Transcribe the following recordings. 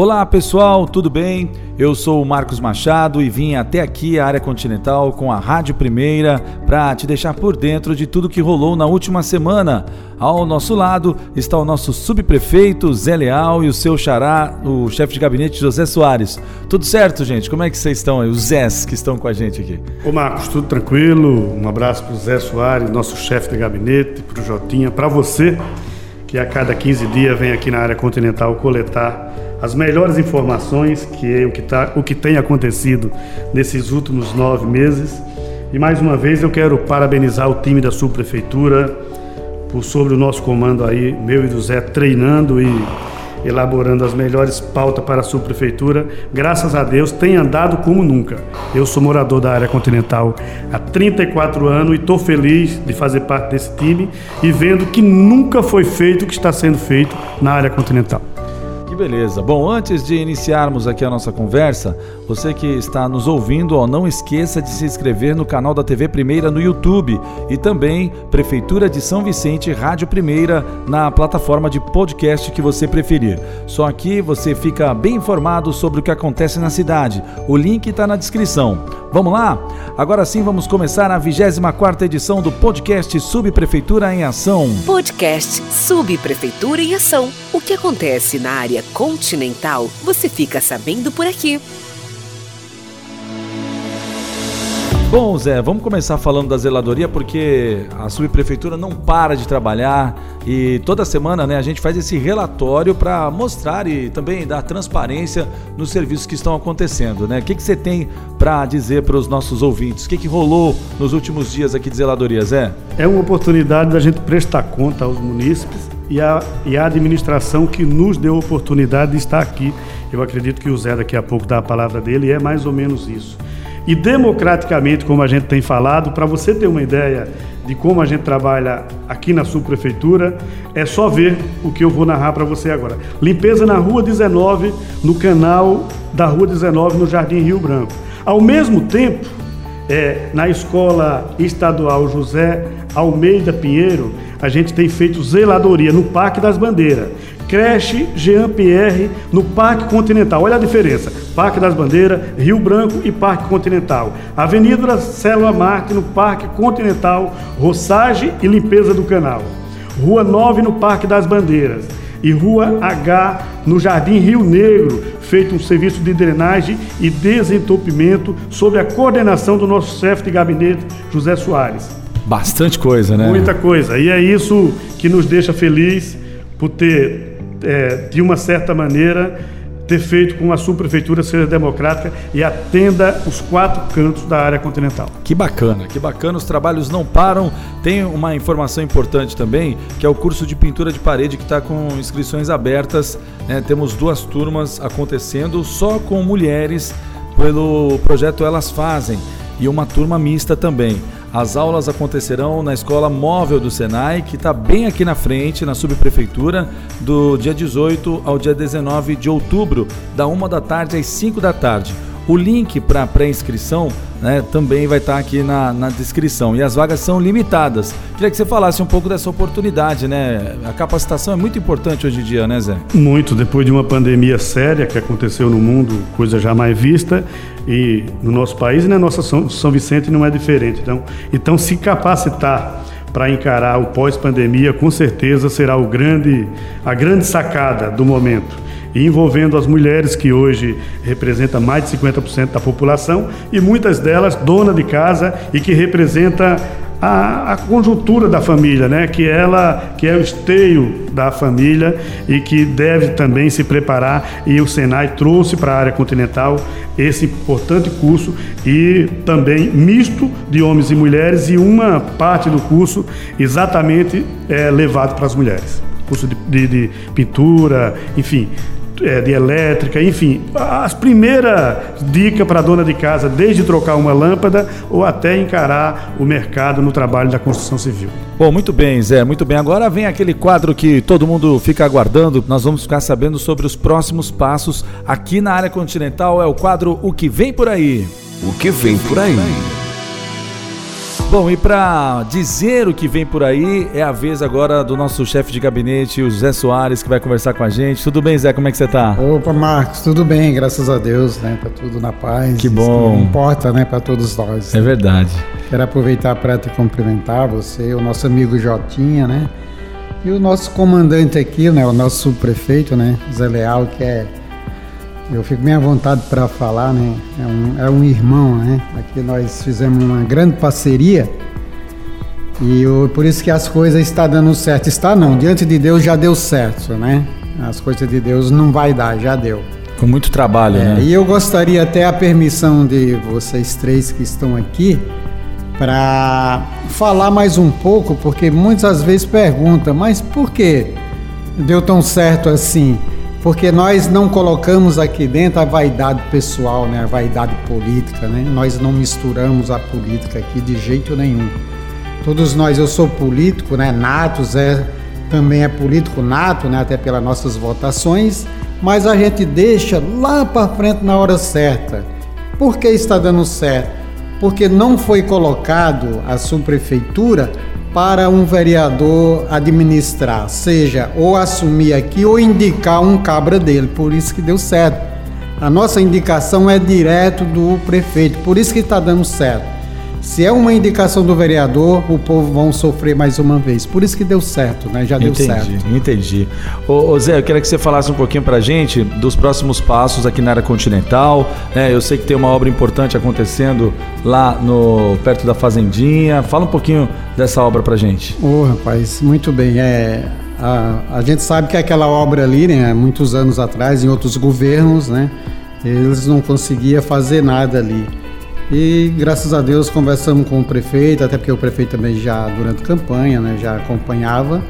Olá pessoal, tudo bem? Eu sou o Marcos Machado e vim até aqui a área continental com a Rádio Primeira para te deixar por dentro de tudo que rolou na última semana. Ao nosso lado está o nosso subprefeito Zé Leal e o seu xará, o chefe de gabinete José Soares. Tudo certo, gente? Como é que vocês estão aí? Os Zés que estão com a gente aqui. Ô Marcos, tudo tranquilo? Um abraço para o Zé Soares, nosso chefe de gabinete, para o Jotinha, para você que a cada 15 dias vem aqui na área continental coletar as melhores informações que é o que, tá, o que tem acontecido nesses últimos nove meses. E mais uma vez eu quero parabenizar o time da subprefeitura por sobre o nosso comando aí, meu e do Zé, treinando e elaborando as melhores pautas para a subprefeitura. Graças a Deus tem andado como nunca. Eu sou morador da área continental há 34 anos e estou feliz de fazer parte desse time e vendo que nunca foi feito o que está sendo feito na área continental beleza. Bom, antes de iniciarmos aqui a nossa conversa, você que está nos ouvindo, ó, não esqueça de se inscrever no canal da TV Primeira no YouTube e também Prefeitura de São Vicente Rádio Primeira na plataforma de podcast que você preferir. Só aqui você fica bem informado sobre o que acontece na cidade. O link está na descrição. Vamos lá? Agora sim vamos começar a 24 edição do podcast Subprefeitura em Ação. Podcast Subprefeitura em Ação. O que acontece na área continental, você fica sabendo por aqui. Bom, Zé, vamos começar falando da zeladoria porque a subprefeitura não para de trabalhar e toda semana né, a gente faz esse relatório para mostrar e também dar transparência nos serviços que estão acontecendo. Né? O que, que você tem para dizer para os nossos ouvintes? O que, que rolou nos últimos dias aqui de zeladoria, Zé? É uma oportunidade da gente prestar conta aos munícipes e a, e a administração que nos deu a oportunidade de estar aqui. Eu acredito que o Zé daqui a pouco dá a palavra dele e é mais ou menos isso e democraticamente, como a gente tem falado, para você ter uma ideia de como a gente trabalha aqui na subprefeitura, é só ver o que eu vou narrar para você agora. Limpeza na Rua 19, no canal da Rua 19, no Jardim Rio Branco. Ao mesmo tempo, é, na Escola Estadual José Almeida Pinheiro, a gente tem feito zeladoria no Parque das Bandeiras. Creche Jean Pierre no Parque Continental. Olha a diferença. Parque das Bandeiras, Rio Branco e Parque Continental. Avenida Célula Marte no Parque Continental, roçagem e limpeza do canal. Rua 9 no Parque das Bandeiras e Rua H no Jardim Rio Negro, feito um serviço de drenagem e desentupimento sob a coordenação do nosso chefe de gabinete, José Soares. Bastante coisa, né? Muita coisa. E é isso que nos deixa feliz por ter é, de uma certa maneira, ter feito com a subprefeitura seja democrática e atenda os quatro cantos da área continental. Que bacana, que bacana, os trabalhos não param. Tem uma informação importante também, que é o curso de pintura de parede que está com inscrições abertas. Né? Temos duas turmas acontecendo só com mulheres pelo projeto Elas Fazem e uma turma mista também. As aulas acontecerão na Escola Móvel do Senai, que está bem aqui na frente, na subprefeitura, do dia 18 ao dia 19 de outubro, da 1 da tarde às 5 da tarde. O link para pré-inscrição né, também vai estar tá aqui na, na descrição. E as vagas são limitadas. Queria que você falasse um pouco dessa oportunidade, né? A capacitação é muito importante hoje em dia, né, Zé? Muito. Depois de uma pandemia séria que aconteceu no mundo, coisa jamais vista, e no nosso país e na nossa São, São Vicente não é diferente. Então, então se capacitar para encarar o pós-pandemia, com certeza será o grande, a grande sacada do momento envolvendo as mulheres que hoje representam mais de 50% da população e muitas delas dona de casa e que representa a, a, conjuntura da família, né? que ela que é o esteio da família e que deve também se preparar e o Senai trouxe para a área continental esse importante curso e também misto de homens e mulheres e uma parte do curso exatamente é, levado para as mulheres curso de, de, de pintura, enfim, é, de elétrica, enfim, as primeiras dicas para a dona de casa, desde trocar uma lâmpada ou até encarar o mercado no trabalho da construção civil. Bom, muito bem, Zé, muito bem. Agora vem aquele quadro que todo mundo fica aguardando. Nós vamos ficar sabendo sobre os próximos passos aqui na área continental. É o quadro O que vem por aí. O que vem por aí. Bom, e para dizer o que vem por aí, é a vez agora do nosso chefe de gabinete, o Zé Soares, que vai conversar com a gente. Tudo bem, Zé? Como é que você tá? Opa, Marcos, tudo bem, graças a Deus, né? Tá tudo na paz. Que bom. Que importa, né, para todos nós. É verdade. Quero aproveitar para te cumprimentar, você, o nosso amigo Jotinha, né? E o nosso comandante aqui, né, o nosso subprefeito, né, Zé Leal, que é eu fico bem à vontade para falar, né? É um, é um irmão, né? Aqui nós fizemos uma grande parceria e eu, por isso que as coisas estão dando certo. Está não, diante de Deus já deu certo, né? As coisas de Deus não vai dar, já deu. Com muito trabalho, é, né? E eu gostaria até a permissão de vocês três que estão aqui para falar mais um pouco, porque muitas vezes perguntam, mas por que deu tão certo assim? Porque nós não colocamos aqui dentro a vaidade pessoal, né, a vaidade política, né? Nós não misturamos a política aqui de jeito nenhum. Todos nós, eu sou político, né, nato, Zé também é político nato, né, até pelas nossas votações, mas a gente deixa lá para frente na hora certa. Por que está dando certo? Porque não foi colocado a subprefeitura para um vereador administrar, seja ou assumir aqui ou indicar um cabra dele, por isso que deu certo. A nossa indicação é direto do prefeito, por isso que está dando certo. Se é uma indicação do vereador, o povo vão sofrer mais uma vez. Por isso que deu certo, né? Já deu entendi, certo. Entendi. Ô, ô, Zé, eu queria que você falasse um pouquinho pra gente dos próximos passos aqui na área continental. Né? Eu sei que tem uma obra importante acontecendo lá no perto da Fazendinha. Fala um pouquinho dessa obra pra gente. Ô, oh, rapaz, muito bem. É, a, a gente sabe que aquela obra ali, né, muitos anos atrás, em outros governos, né, eles não conseguiam fazer nada ali. E graças a Deus conversamos com o prefeito, até porque o prefeito também já durante a campanha, né, já acompanhava.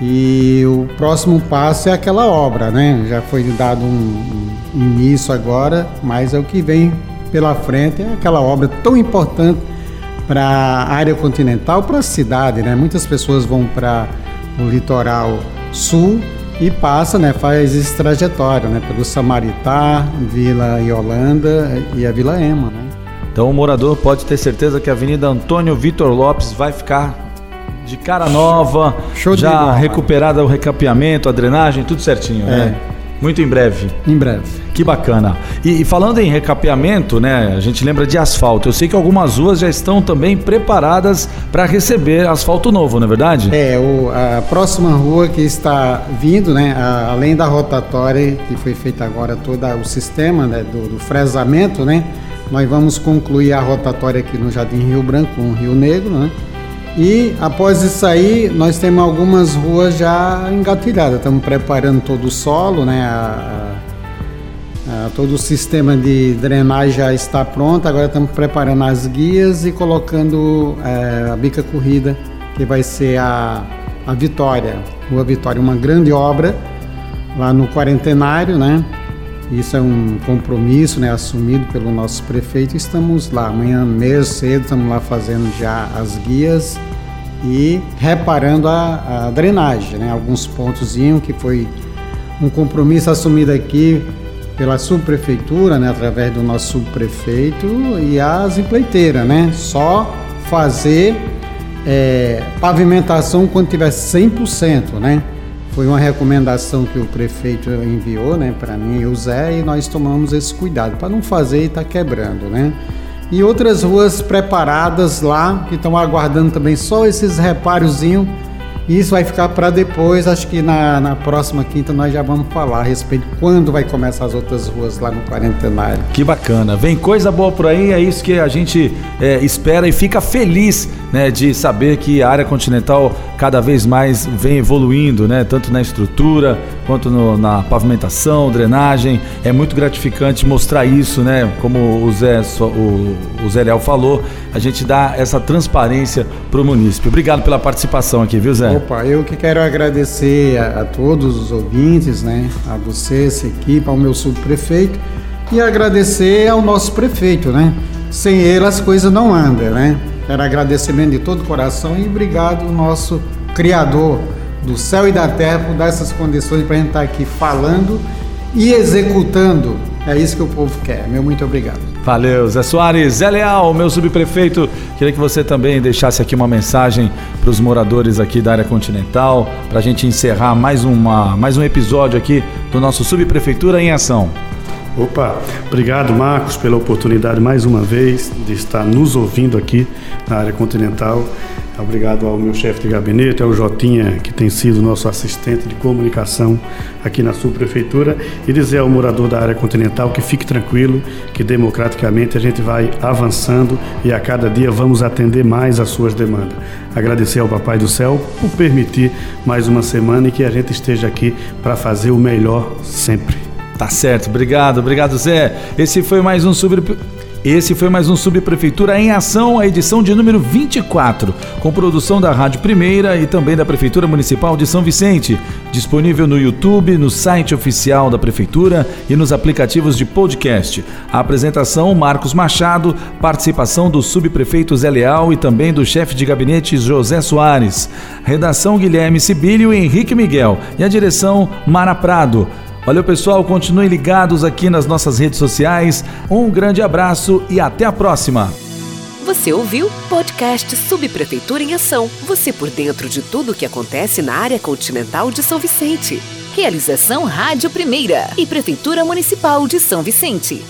E o próximo passo é aquela obra, né? Já foi dado um, um início agora, mas é o que vem pela frente, é aquela obra tão importante para a área continental, para a cidade, né? Muitas pessoas vão para o litoral sul e passa, né, faz esse trajetório, né, pelo Samaritá, Vila Yolanda e a Vila Ema, né? Então o morador pode ter certeza que a Avenida Antônio Vitor Lopes vai ficar de cara nova, Show já bola, recuperada o recapeamento, a drenagem, tudo certinho, é. né? Muito em breve. Em breve. Que bacana. E, e, falando em recapeamento, né? A gente lembra de asfalto. Eu sei que algumas ruas já estão também preparadas para receber asfalto novo, não é verdade? É, o, a próxima rua que está vindo, né? A, além da rotatória que foi feita agora todo o sistema né, do, do fresamento, né? Nós vamos concluir a rotatória aqui no Jardim Rio Branco, com Rio Negro, né? E após isso aí, nós temos algumas ruas já engatilhadas. Estamos preparando todo o solo, né? A, a, todo o sistema de drenagem já está pronto. Agora estamos preparando as guias e colocando é, a bica corrida, que vai ser a, a Vitória. Rua Vitória, uma grande obra lá no Quarentenário, né? Isso é um compromisso né, assumido pelo nosso prefeito. Estamos lá, amanhã mesmo cedo, estamos lá fazendo já as guias e reparando a, a drenagem, né, alguns pontos que foi um compromisso assumido aqui pela subprefeitura, né, através do nosso subprefeito e as empreiteiras, né, só fazer é, pavimentação quando tiver 100%, né, foi uma recomendação que o prefeito enviou né, para mim e o Zé e nós tomamos esse cuidado para não fazer e estar tá quebrando. Né? E outras ruas preparadas lá que estão aguardando também só esses reparozinhos isso vai ficar para depois, acho que na, na próxima quinta nós já vamos falar a respeito de quando vai começar as outras ruas lá no Quarentenário. Que bacana, vem coisa boa por aí, é isso que a gente é, espera e fica feliz né, de saber que a área continental cada vez mais vem evoluindo, né, tanto na estrutura quanto no, na pavimentação, drenagem. É muito gratificante mostrar isso, né, como o Zé, o, o Zé falou, a gente dá essa transparência para o município. Obrigado pela participação aqui, viu Zé? Opa, eu que quero agradecer a, a todos os ouvintes, né? A você, essa equipe, ao meu subprefeito e agradecer ao nosso prefeito, né? Sem ele as coisas não andam, né? Quero agradecimento de todo o coração e obrigado ao nosso Criador do céu e da terra por dar essas condições para a gente estar aqui falando e executando. É isso que o povo quer. Meu muito obrigado. Valeu, Zé Soares. Zé Leal, meu subprefeito, queria que você também deixasse aqui uma mensagem para os moradores aqui da área continental, para a gente encerrar mais, uma, mais um episódio aqui do nosso Subprefeitura em Ação. Opa, obrigado Marcos pela oportunidade mais uma vez de estar nos ouvindo aqui na área continental. Obrigado ao meu chefe de gabinete, ao Jotinha, que tem sido nosso assistente de comunicação aqui na subprefeitura, e dizer ao morador da área continental que fique tranquilo, que democraticamente a gente vai avançando e a cada dia vamos atender mais às suas demandas. Agradecer ao Papai do Céu por permitir mais uma semana e que a gente esteja aqui para fazer o melhor sempre. Tá certo, obrigado, obrigado Zé. Esse foi mais um sobre esse foi mais um Subprefeitura em Ação, a edição de número 24, com produção da Rádio Primeira e também da Prefeitura Municipal de São Vicente. Disponível no YouTube, no site oficial da Prefeitura e nos aplicativos de podcast. A apresentação: Marcos Machado, participação do subprefeito Zé Leal e também do chefe de gabinete José Soares. Redação: Guilherme Sibílio e Henrique Miguel. E a direção: Mara Prado. Valeu, pessoal. Continuem ligados aqui nas nossas redes sociais. Um grande abraço e até a próxima. Você ouviu podcast Subprefeitura em Ação. Você por dentro de tudo o que acontece na área continental de São Vicente. Realização Rádio Primeira e Prefeitura Municipal de São Vicente.